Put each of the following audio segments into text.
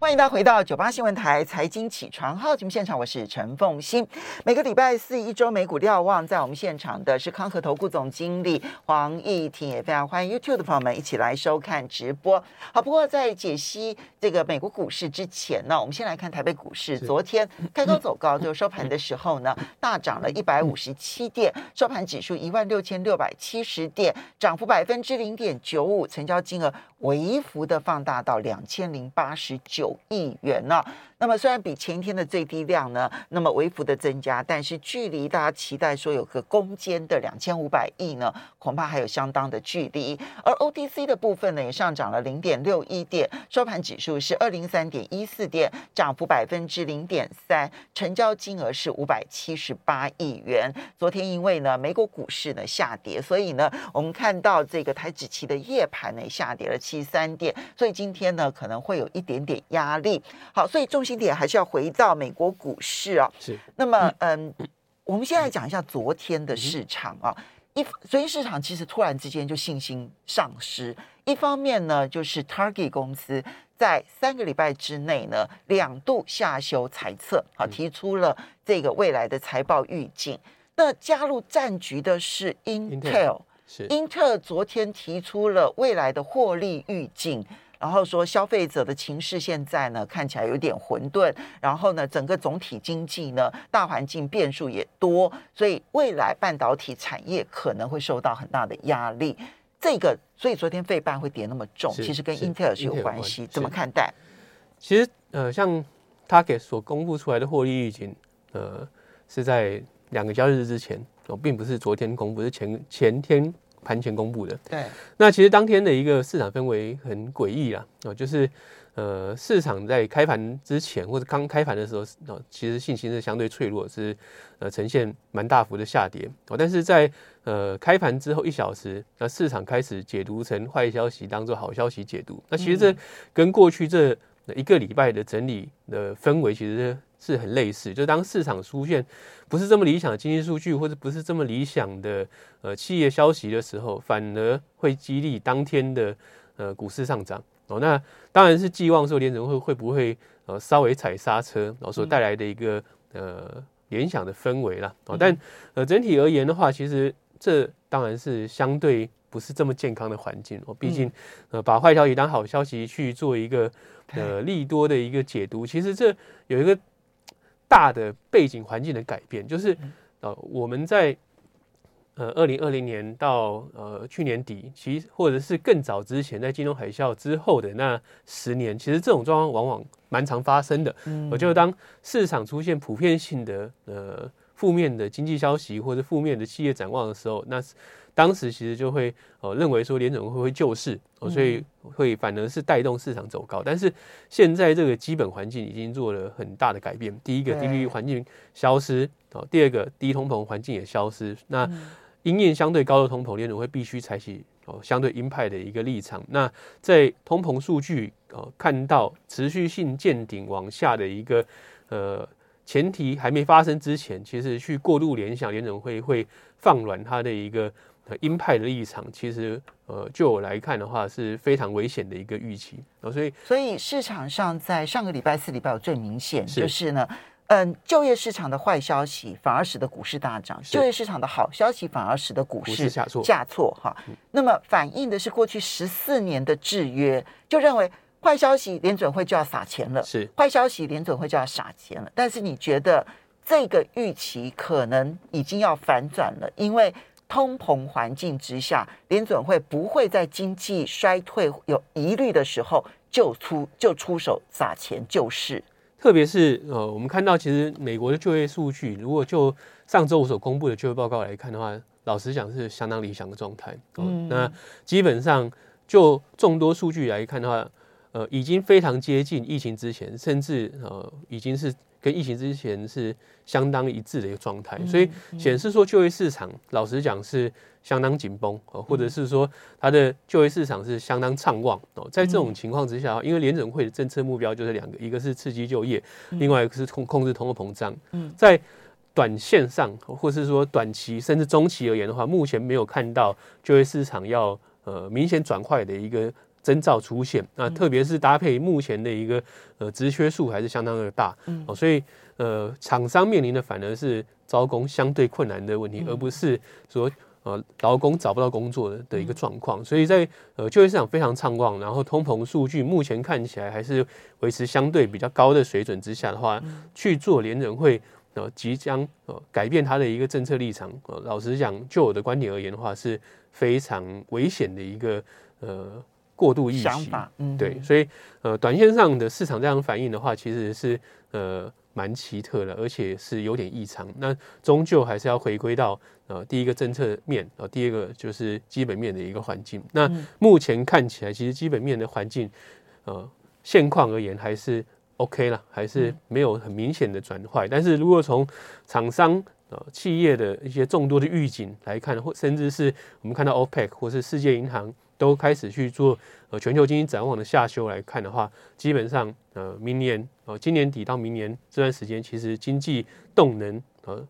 欢迎大家回到九八新闻台财经起床号节目现场，我是陈凤欣。每个礼拜四一周美股瞭望，在我们现场的是康和投顾总经理黄义婷，也非常欢迎 YouTube 的朋友们一起来收看直播。好，不过在解析这个美国股市之前呢，我们先来看台北股市。昨天开高走高，就收盘的时候呢，大涨了一百五十七点，收盘指数一万六千六百七十点，涨幅百分之零点九五，成交金额微幅的放大到两千零八十九。亿元呢？那么虽然比前一天的最低量呢，那么微幅的增加，但是距离大家期待说有个攻坚的两千五百亿呢，恐怕还有相当的距离。而 OTC 的部分呢，也上涨了零点六一点，收盘指数是二零三点一四点，涨幅百分之零点三，成交金额是五百七十八亿元。昨天因为呢美国股市呢下跌，所以呢我们看到这个台指期的夜盘呢下跌了七三点，所以今天呢可能会有一点点压力。好，所以重心点还是要回到美国股市啊。是。那么，嗯，我们现在讲一下昨天的市场啊。一，昨天市场其实突然之间就信心丧失。一方面呢，就是 Target 公司在三个礼拜之内呢两度下修财测，啊，提出了这个未来的财报预警。那加入战局的是 Intel，是。英特尔昨天提出了未来的获利预警。然后说消费者的情势现在呢看起来有点混沌，然后呢整个总体经济呢大环境变数也多，所以未来半导体产业可能会受到很大的压力。这个所以昨天费半会跌那么重，其实跟英特尔是有关系，怎么看待？其实呃像 Target 所公布出来的获利预警，呃是在两个交易日之前哦，并不是昨天公布，是前前天。盘前公布的，对，那其实当天的一个市场氛围很诡异啦，哦，就是呃，市场在开盘之前或者刚开盘的时候，哦，其实信心是相对脆弱，是呃呈现蛮大幅的下跌，哦，但是在呃开盘之后一小时，那市场开始解读成坏消息当做好消息解读，那其实这跟过去这一个礼拜的整理的氛围其实是很类似，就当市场出现。不是这么理想的经济数据，或者不是这么理想的呃企业消息的时候，反而会激励当天的呃股市上涨哦。那当然是寄望说联储会会不会呃稍微踩刹车，然后所带来的一个呃联想的氛围啦。哦。但呃整体而言的话，其实这当然是相对不是这么健康的环境哦。毕竟呃把坏消息当好消息去做一个呃利多的一个解读，其实这有一个。大的背景环境的改变，就是呃，我们在呃二零二零年到呃去年底，其实或者是更早之前，在金融海啸之后的那十年，其实这种状况往往蛮常发生的。我就当市场出现普遍性的呃负面的经济消息或者负面的企业展望的时候，那当时其实就会呃认为说联总会会救市，所以会反而是带动市场走高。但是现在这个基本环境已经做了很大的改变。第一个低利率环境消失哦，第二个低通膨环境也消失。那因应相对高的通膨，联总会必须采取哦相对鹰派的一个立场。那在通膨数据哦看到持续性见顶往下的一个呃前提还没发生之前，其实去过度联想联总会会放软它的一个。鹰派的立场，其实呃，就我来看的话，是非常危险的一个预期啊。所以，所以市场上在上个礼拜四、礼拜五最明显就是呢，嗯，就业市场的坏消息反而使得股市大涨，就业市场的好消息反而使得股市下挫。下挫哈。那么反映的是过去十四年的制约，就认为坏消息联准会就要撒钱了，是坏消息联准会就要撒钱了。但是你觉得这个预期可能已经要反转了，因为。通膨环境之下，联准会不会在经济衰退有疑虑的时候就出就出手撒钱救市？特别是呃，我们看到其实美国的就业数据，如果就上周五所公布的就业报告来看的话，老实讲是相当理想的状态。嗯，那基本上就众多数据来看的话，呃，已经非常接近疫情之前，甚至呃，已经是。跟疫情之前是相当一致的一个状态，所以显示说就业市场老实讲是相当紧绷哦，或者是说它的就业市场是相当畅旺哦。在这种情况之下，因为联准会的政策目标就是两个，一个是刺激就业，另外一个是控控制通货膨胀。嗯，在短线上或是说短期甚至中期而言的话，目前没有看到就业市场要呃明显转快的一个征兆出现。那特别是搭配目前的一个呃职缺数还是相当的大，哦，所以呃厂商面临的反而是招工相对困难的问题，而不是说。呃，劳工找不到工作的的一个状况，所以在呃就业市场非常畅旺，然后通膨数据目前看起来还是维持相对比较高的水准之下的话，去做联人会呃即将呃改变它的一个政策立场，呃老实讲，就我的观点而言的话，是非常危险的一个呃过度预期，嗯，对，所以呃短线上的市场这样反应的话，其实是呃。蛮奇特的，而且是有点异常。那终究还是要回归到呃第一个政策面，呃第二个就是基本面的一个环境。那目前看起来，其实基本面的环境，呃现况而言还是 OK 了，还是没有很明显的转坏。但是如果从厂商呃企业的一些众多的预警来看，或甚至是我们看到 OPEC 或是世界银行。都开始去做呃全球经济展望的下修来看的话，基本上呃明年呃今年底到明年这段时间，其实经济动能呃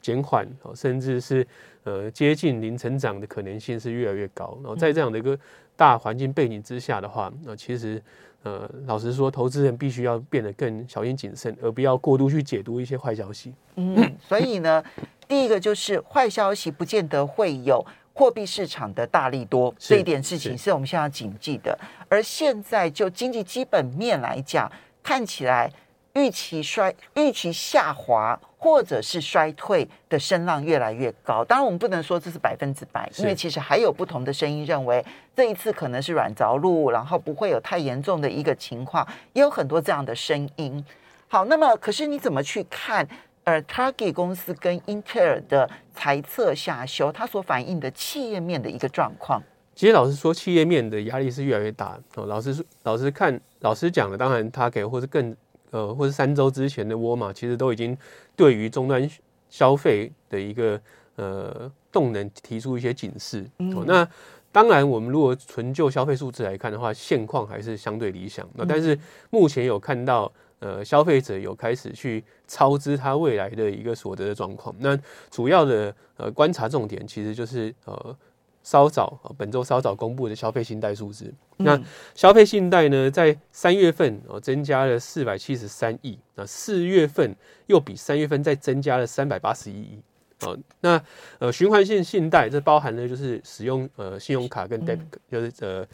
减缓，甚至是呃接近零成长的可能性是越来越高。然后在这样的一个大环境背景之下的话，那其实呃老实说，投资人必须要变得更小心谨慎，而不要过度去解读一些坏消息。嗯，所以呢，第一个就是坏消息不见得会有。货币市场的大力多这一点事情是我们现在要谨记的。而现在就经济基本面来讲，看起来预期衰、预期下滑或者是衰退的声浪越来越高。当然，我们不能说这是百分之百，因为其实还有不同的声音认为这一次可能是软着陆，然后不会有太严重的一个情况，也有很多这样的声音。好，那么可是你怎么去看？而 Target 公司跟英特尔的财测下修，它所反映的企业面的一个状况。其实老实说，企业面的压力是越来越大。哦，老实说，老实看，老师讲的，当然 Target 或是更呃，或是三周之前的沃尔玛，其实都已经对于终端消费的一个呃动能提出一些警示。哦，那当然，我们如果纯就消费数字来看的话，现况还是相对理想。那但是目前有看到。呃，消费者有开始去超支他未来的一个所得的状况。那主要的呃观察重点其实就是呃稍早本周稍早公布的消费信贷数字。那消费信贷呢，在三月份哦增加了四百七十三亿，那四月份又比三月份再增加了三百八十一亿。哦，那呃循环性信贷这包含了就是使用呃信用卡跟 debit 就是呃。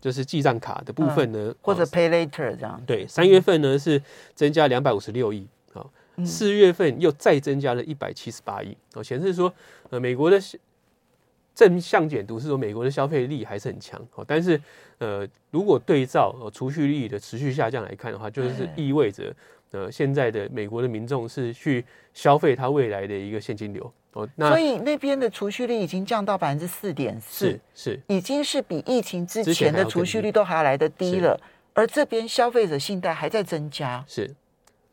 就是记账卡的部分呢，或者 pay later 这样。对，三月份呢是增加两百五十六亿，好，四月份又再增加了一百七十八亿，哦，显示说，呃，美国的正向解读是说美国的消费力还是很强，哦，但是，呃，如果对照呃储蓄率的持续下降来看的话，就是意味着。呃，现在的美国的民众是去消费他未来的一个现金流哦，那所以那边的储蓄率已经降到百分之四点四，是已经是比疫情之前的储蓄率都还要来得低了，而这边消费者信贷还在增加，是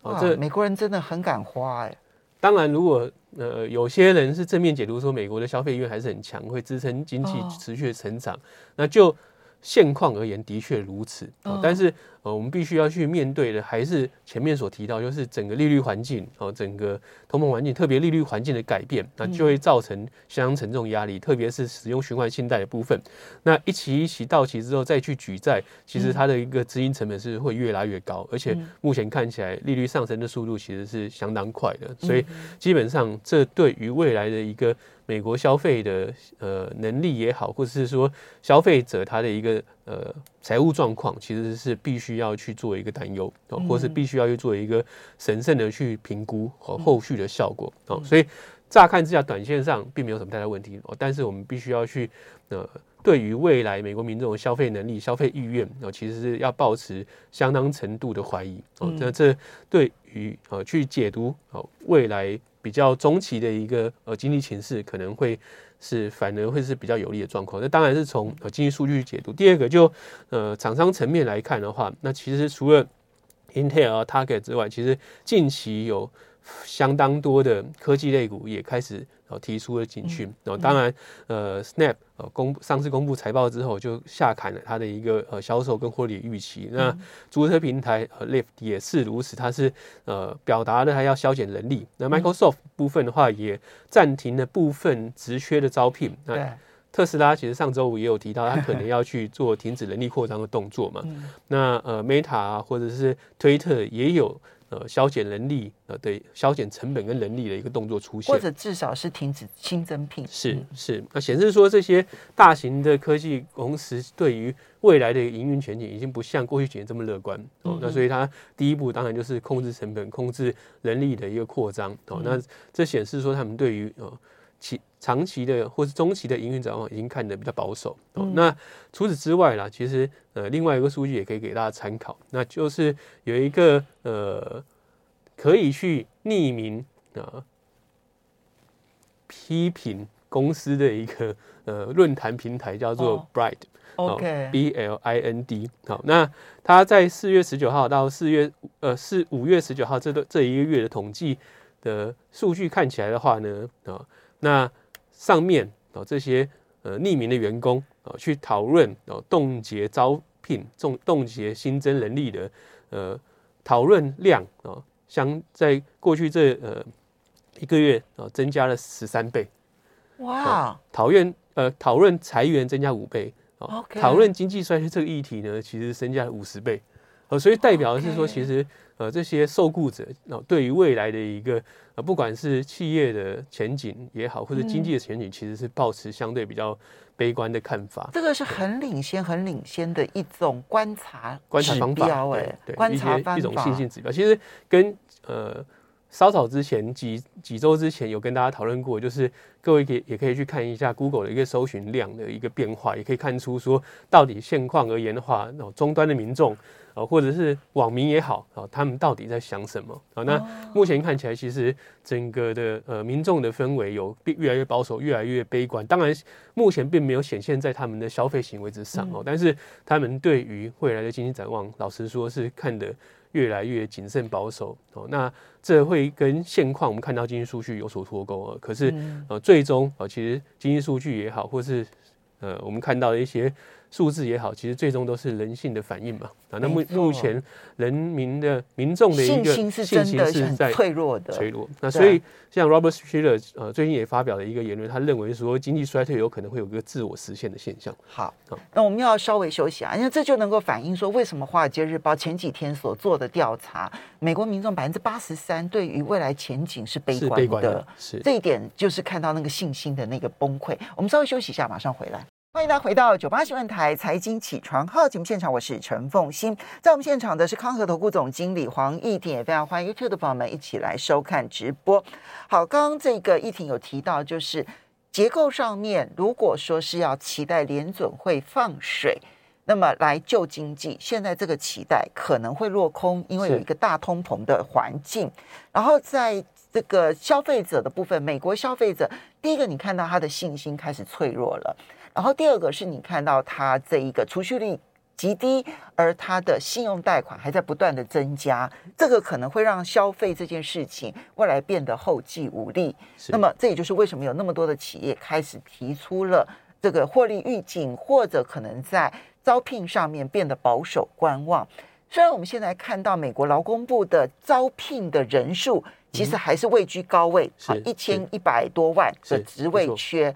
哦，这美国人真的很敢花哎。当然，如果呃有些人是正面解读说美国的消费意愿还是很强，会支撑经济持续的成长，那就。现况而言，的确如此。但是，呃，我们必须要去面对的，还是前面所提到，就是整个利率环境，哦，整个通膨环境，特别利率环境的改变，那就会造成相当沉重压力。特别是使用循环信贷的部分，那一期一期到期之后再去举债，其实它的一个资金成本是会越来越高，而且目前看起来利率上升的速度其实是相当快的。所以，基本上这对于未来的一个。美国消费的呃能力也好，或者是说消费者他的一个呃财务状况，其实是必须要去做一个担忧，或是必须要去做一个审慎的去评估和后续的效果哦。所以乍看之下，短线上并没有什么太大问题哦，但是我们必须要去呃对于未来美国民众的消费能力、消费意愿哦，其实是要保持相当程度的怀疑哦。那这对于呃去解读哦未来。比较中期的一个呃经济形势可能会是反而会是比较有利的状况。那当然是从呃经济数据解读。第二个就呃厂商层面来看的话，那其实除了 Intel、Target 之外，其实近期有相当多的科技类股也开始。然后提出了警讯，然后当然，呃，Snap 呃公上次公布财报之后就下砍了它的一个呃销售跟获利预期。那租车平台呃 Lyft 也是如此，它是呃表达了它要削减人力。那 Microsoft 部分的话也暂停了部分职缺的招聘。那特斯拉其实上周五也有提到，它可能要去做停止人力扩张的动作嘛。那呃，Meta 啊，或者是推特也有。呃，削减人力呃对削减成本跟人力的一个动作出现，或者至少是停止新增聘。是是，那显示说这些大型的科技公司对于未来的营运前景已经不像过去几年这么乐观哦。那所以它第一步当然就是控制成本、控制人力的一个扩张哦。那这显示说他们对于呃其长期的或是中期的营运展望已经看得比较保守哦。那除此之外啦，其实呃另外一个数据也可以给大家参考，那就是有一个呃可以去匿名啊批评公司的一个呃论坛平台，叫做 Blind，OK，B L I N D。好，那他在四月十九号到四月呃四五月十九号这段这一个月的统计的数据看起来的话呢啊。那上面哦，这些呃匿名的员工啊，去讨论哦冻结招聘、冻冻结新增人力的呃讨论量啊，相在过去这呃一个月啊，增加了十三倍。哇！讨论呃讨论裁员增加五倍啊，讨论经济衰退这个议题呢，其实增加了五十倍。呃，所以代表的是说，其实呃这些受雇者那，对于未来的一个。呃，不管是企业的前景也好，或者经济的前景，其实是保持相对比较悲观的看法。这个是很领先、很领先的一种观察观察方法，哎，对，观察一种信心指标。其实跟呃稍早之前几几周之前有跟大家讨论过，就是各位也也可以去看一下 Google 的一个搜寻量的一个变化，也可以看出说，到底现况而言的话，那终端的民众。啊，或者是网民也好啊，他们到底在想什么啊？那目前看起来，其实整个的呃民众的氛围有越来越保守，越来越悲观。当然，目前并没有显现在他们的消费行为之上哦，但是他们对于未来的经济展望，老实说是看得越来越谨慎保守哦。那这会跟现况我们看到经济数据有所脱钩啊。可是呃，最终啊，其实经济数据也好，或是呃我们看到的一些。数字也好，其实最终都是人性的反应嘛。啊，那目目前人民的民众的一个信心是真的是在脆弱的，脆弱。那所以像 Robert Shiller 呃最近也发表了一个言论，他认为说经济衰退有可能会有个自我实现的现象。好，那我们要稍微休息啊，因为这就能够反映说为什么《华尔街日报》前几天所做的调查，美国民众百分之八十三对于未来前景是悲观的，是这一点就是看到那个信心的那个崩溃。我们稍微休息一下，马上回来。欢迎大家回到九八新闻台财经起床号节目现场，我是陈凤欣。在我们现场的是康和投顾总经理黄义婷，也非常欢迎 YouTube 的朋友们一起来收看直播。好，刚刚这个义婷有提到，就是结构上面，如果说是要期待联准会放水，那么来救经济，现在这个期待可能会落空，因为有一个大通膨的环境。然后在这个消费者的部分，美国消费者第一个，你看到他的信心开始脆弱了。然后第二个是你看到它这一个储蓄率极低，而它的信用贷款还在不断的增加，这个可能会让消费这件事情未来变得后继无力。那么这也就是为什么有那么多的企业开始提出了这个获利预警，或者可能在招聘上面变得保守观望。虽然我们现在看到美国劳工部的招聘的人数其实还是位居高位，啊，一千一百多万的职位缺，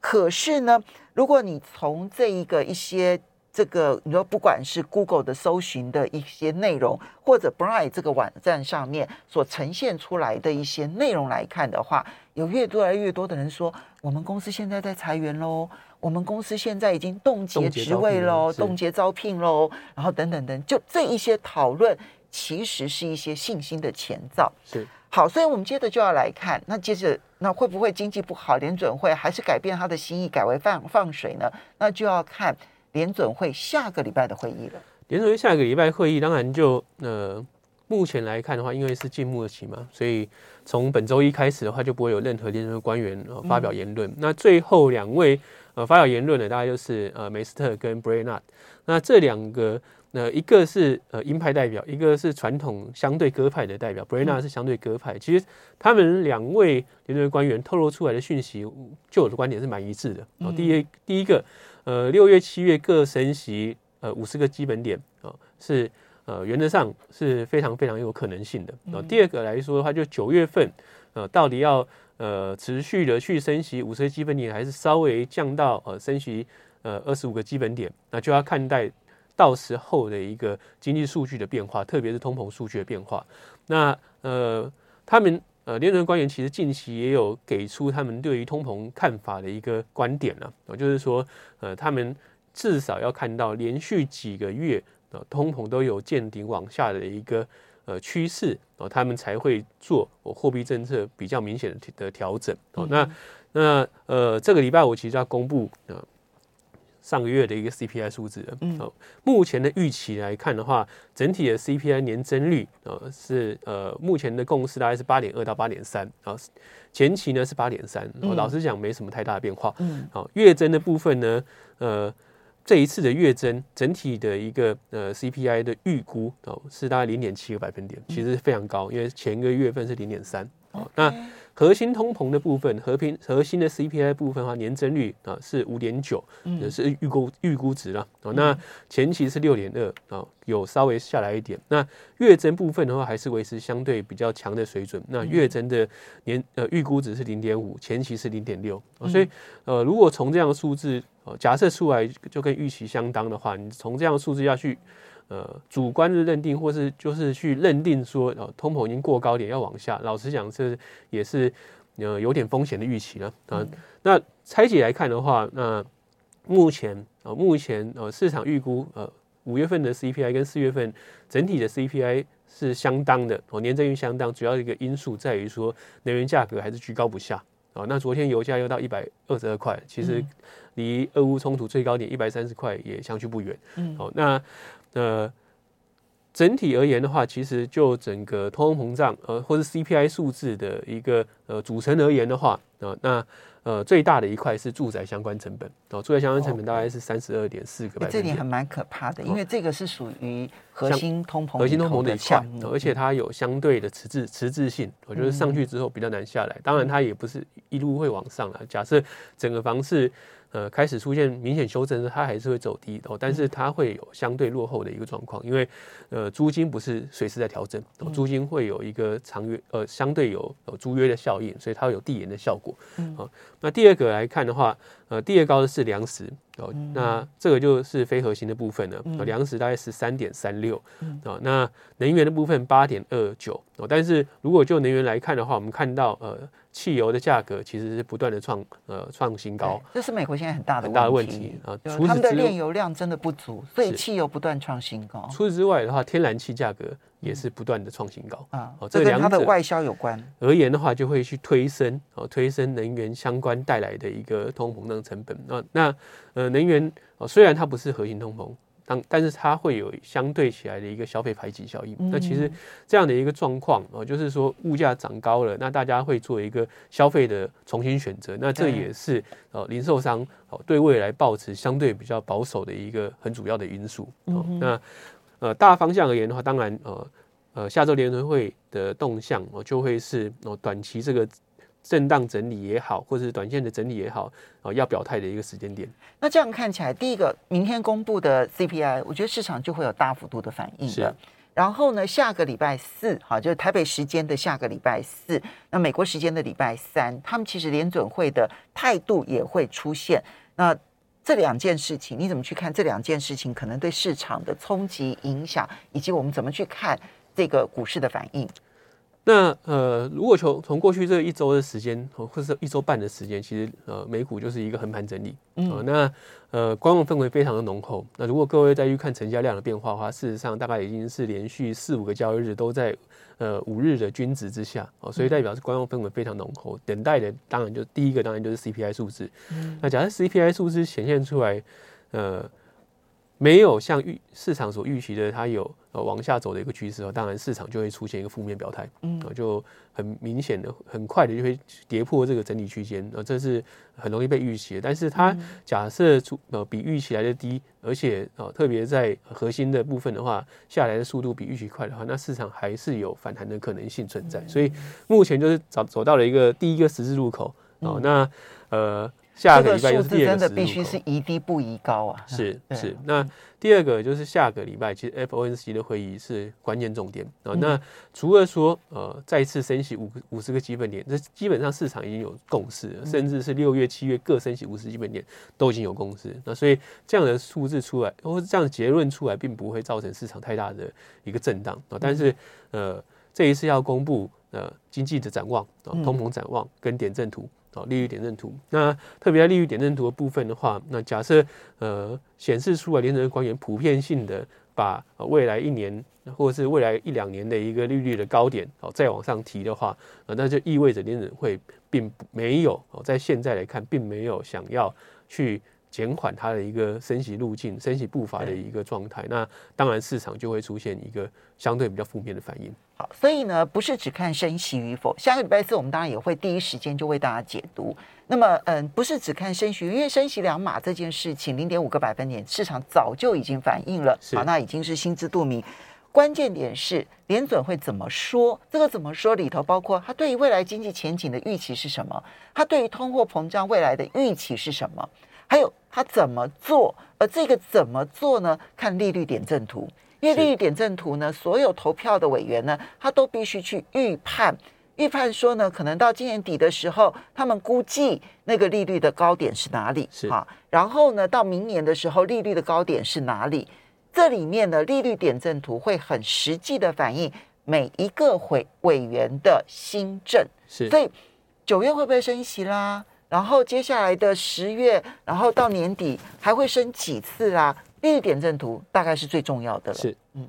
可是呢？如果你从这一个一些这个，你说不管是 Google 的搜寻的一些内容，或者 Bright 这个网站上面所呈现出来的一些内容来看的话，有越多来越多的人说，我们公司现在在裁员喽，我们公司现在已经冻结职位喽，冻结招聘喽，然后等等等，就这一些讨论，其实是一些信心的前兆。是。好，所以我们接着就要来看，那接着那会不会经济不好，联准会还是改变他的心意，改为放放水呢？那就要看联准会下个礼拜的会议了。联准会下个礼拜会议，当然就呃，目前来看的话，因为是静默期嘛，所以从本周一开始的话，就不会有任何联准会官员发表言论。那最后两位呃发表言论的，大概就是呃梅斯特跟布雷纳。那这两个。那一个是呃鹰派代表，一个是传统相对鸽派的代表。布雷纳是相对鸽派。其实他们两位联准会官员透露出来的讯息，就我的观点是蛮一致的。哦，第一第一个，呃，六月、七月各升息呃五十个基本点啊，是呃原则上是非常非常有可能性的。哦，第二个来说的话，就九月份呃到底要呃持续的去升息五十个基本点，还是稍微降到呃升息呃二十五个基本点，那就要看待到时候的一个经济数据的变化，特别是通膨数据的变化。那呃，他们呃联准官员其实近期也有给出他们对于通膨看法的一个观点了，就是说呃他们至少要看到连续几个月呃通膨都有见顶往下的一个。呃，趋势哦，他们才会做货币政策比较明显的的调整哦。那那呃，这个礼拜我其实要公布呃上个月的一个 CPI 数字嗯，目前的预期来看的话，整体的 CPI 年增率呃是呃目前的共识大概是八点二到八点三啊，前期呢是八点三。老实讲，没什么太大的变化。嗯，好，月增的部分呢，呃。这一次的月增整体的一个呃 CPI 的预估哦是大概零点七个百分点，其实非常高，因为前一个月份是零点三哦。那核心通膨的部分，和平核心的 CPI 部分的话，年增率啊是五点九，也是预估预估值了哦。那前期是六点二啊，有稍微下来一点。那月增部分的话，还是维持相对比较强的水准。那月增的年呃预估值是零点五，前期是零点六。所以呃，如果从这样的数字呃假设出来就跟预期相当的话，你从这样的数字要去。呃，主观的认定，或是就是去认定说，呃，通膨已经过高点要往下。老实讲，这也是呃有点风险的预期了啊。那拆解来看的话，那目前呃目前呃市场预估呃五月份的 CPI 跟四月份整体的 CPI 是相当的哦，年增率相当。主要一个因素在于说能源价格还是居高不下啊。那昨天油价又到一百二十二块，其实离俄乌冲突最高点一百三十块也相去不远。嗯，好，那。呃，整体而言的话，其实就整个通货膨胀，呃，或是 CPI 数字的一个呃组成而言的话，啊，那呃最大的一块是住宅相关成本，哦，住宅相关成本大概是三十二点四个百分点，这点还蛮可怕的，因为这个是属于核心通膨核心通膨的一块，而且它有相对的迟滞迟滞性，我觉得上去之后比较难下来，当然它也不是一路会往上了。假设整个房市。呃，开始出现明显修正，它还是会走低哦，但是它会有相对落后的一个状况，因为呃，租金不是随时在调整，租金会有一个长约，呃，相对有有租约的效应，所以它会有递延的效果。好，那第二个来看的话，呃，第二高的是粮食哦，那这个就是非核心的部分了，粮食大概十三点三六啊，那能源的部分八点二九哦，但是如果就能源来看的话，我们看到呃。汽油的价格其实是不断的创呃创新高，这是美国现在很大的很大的问题啊。他们的炼油量真的不足，所以汽油不断创新高。除此之外的话，天然气价格也是不断的创新高啊。这跟它的外销有关而言的话，就会去推升哦，推升能源相关带来的一个通膨胀成本啊。那呃，能源哦，虽然它不是核心通膨。但但是它会有相对起来的一个消费排挤效应。那其实这样的一个状况哦，就是说物价涨高了，那大家会做一个消费的重新选择。那这也是呃零售商哦对未来保持相对比较保守的一个很主要的因素。那呃大方向而言的话，当然呃呃下周联储会的动向哦就会是哦短期这个。震荡整理也好，或者是短线的整理也好，啊，要表态的一个时间点。那这样看起来，第一个，明天公布的 CPI，我觉得市场就会有大幅度的反应的。然后呢，下个礼拜四，哈，就是台北时间的下个礼拜四，那美国时间的礼拜三，他们其实联准会的态度也会出现。那这两件事情，你怎么去看这两件事情可能对市场的冲击影响，以及我们怎么去看这个股市的反应？那呃，如果从从过去这一周的时间，或者是一周半的时间，其实呃，美股就是一个横盘整理。嗯，那呃，观望氛围非常的浓厚。那如果各位再去看成交量的变化的话，事实上大概已经是连续四五个交易日都在呃五日的均值之下哦，所以代表是观望氛围非常浓厚。等待的当然就第一个当然就是 CPI 数字。嗯，那假设 CPI 数字显现出来，呃。没有像预市场所预期的，它有呃往下走的一个趋势哦，当然市场就会出现一个负面表态，嗯，就很明显的、很快的就会跌破这个整理区间，呃，这是很容易被预期的。但是它假设出呃比预期来的低，而且呃特别在核心的部分的话，下来的速度比预期快的话，那市场还是有反弹的可能性存在。所以目前就是走走到了一个第一个十字路口哦，那呃。下这个个礼拜又是第二字的必须是宜低不宜高啊。是是，那第二个就是下个礼拜，其实 FOMC 的会议是关键重点啊。嗯那除了说呃再次升息五五十个基本点，这基本上市场已经有共识嗯了，甚至是六月、七月各升息五十基本点都已经有共识。那所以这样的数字出来，或者这样的结论出来，并不会造成市场太大的一个震荡啊。但是呃这一次要公布呃经济的展望啊，嗯通膨展望跟点阵图。哦，利率点阵图。那特别在利率点阵图的部分的话，那假设呃显示出来，联准会官员普遍性的把、呃未来一年或者是未来一两年的一个利率的高点哦再往上提的话，呃那就意味着联准会并没有哦在现在来看，并没有想要去。减缓它的一个升息路径、升息步伐的一个状态，那当然市场就会出现一个相对比较负面的反应。好，所以呢，不是只看升息与否。下个礼拜四我们当然也会第一时间就为大家解读。那么，嗯，不是只看升息，因为升息两码这件事情，零点五个百分点，市场早就已经反映了，好，那已经是心知肚明。关键点是联准会怎么说？这个怎么说里头包括他对于未来经济前景的预期是什么？他对于通货膨胀未来的预期是什么？还有他怎么做？而这个怎么做呢？看利率点阵图，因为利率点阵图呢，所有投票的委员呢，他都必须去预判。预判说呢，可能到今年底的时候，他们估计那个利率的高点是哪里？是啊，然后呢，到明年的时候，利率的高点是哪里？这里面的利率点阵图会很实际的反映每一个委委员的新政，是所以九月会不会升息啦？然后接下来的十月，然后到年底还会升几次啦？利率点阵图大概是最重要的了。是，嗯嗯，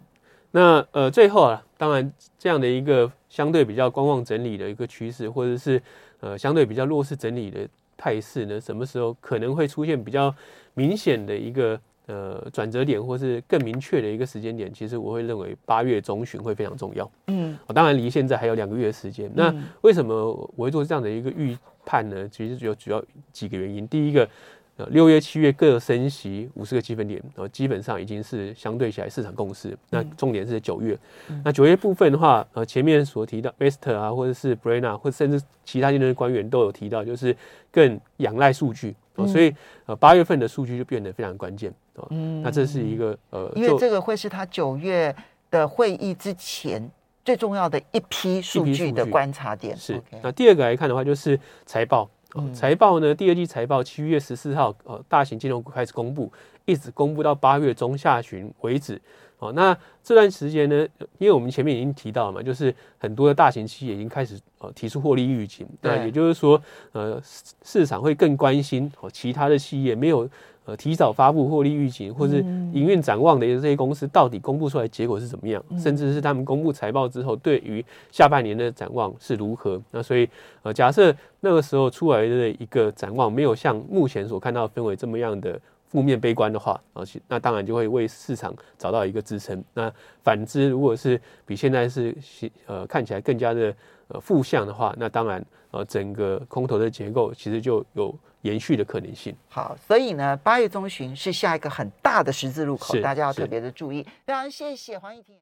那呃，最后啊，当然这样的一个相对比较观望整理的一个趋势，或者是呃相对比较弱势整理的态势呢，什么时候可能会出现比较明显的一个呃转折点，或是更明确的一个时间点？其实我会认为八月中旬会非常重要。嗯哦当然离现在还有两个月的时间。那嗯为什么我会做这样的一个预判呢？其实有主要几个原因。第一个，呃，六月、七月各升息五十个基分点，然后基本上已经是相对起来市场共识。那重点是九月，那九月部分的话，呃，前面所提到 Vester 啊，或者是 Brena，或者甚至其他金融官员都有提到，就是更仰赖数据。哦，所以呃，八月份的数据就变得非常关键哦。嗯那这是一个呃，因为这个会是他九月的会议之前最重要的一批数据的观察点。是那第二个来看的话，就是财报。哦嗯财报呢，第二季财报七月十四号，呃，大型金融股开始公布，一直公布到八月中下旬为止。哦，那这段时间呢，呃因为我们前面已经提到了嘛，就是很多的大型企业已经开始呃提出获利预警，那也就是说，呃，市市场会更关心哦，其他的企业没有呃提早发布获利预警或是嗯。营运展望的这些公司，到底公布出来结果是怎么样，甚至是他们公布财报之后，对于下半年的展望是如何。那所以呃，假设那个时候出来的一个展望没有像目前所看到的氛围这么样的负面悲观的话，啊，那当然就会为市场找到一个支撑。那反之，如果是比现在是呃看起来更加的呃负向的话，那当然呃整个空头的结构其实就有延续的可能性。好，所以呢，八月中旬是下一个很大的十字路口，大家要特别的注意。非常谢谢黄义婷。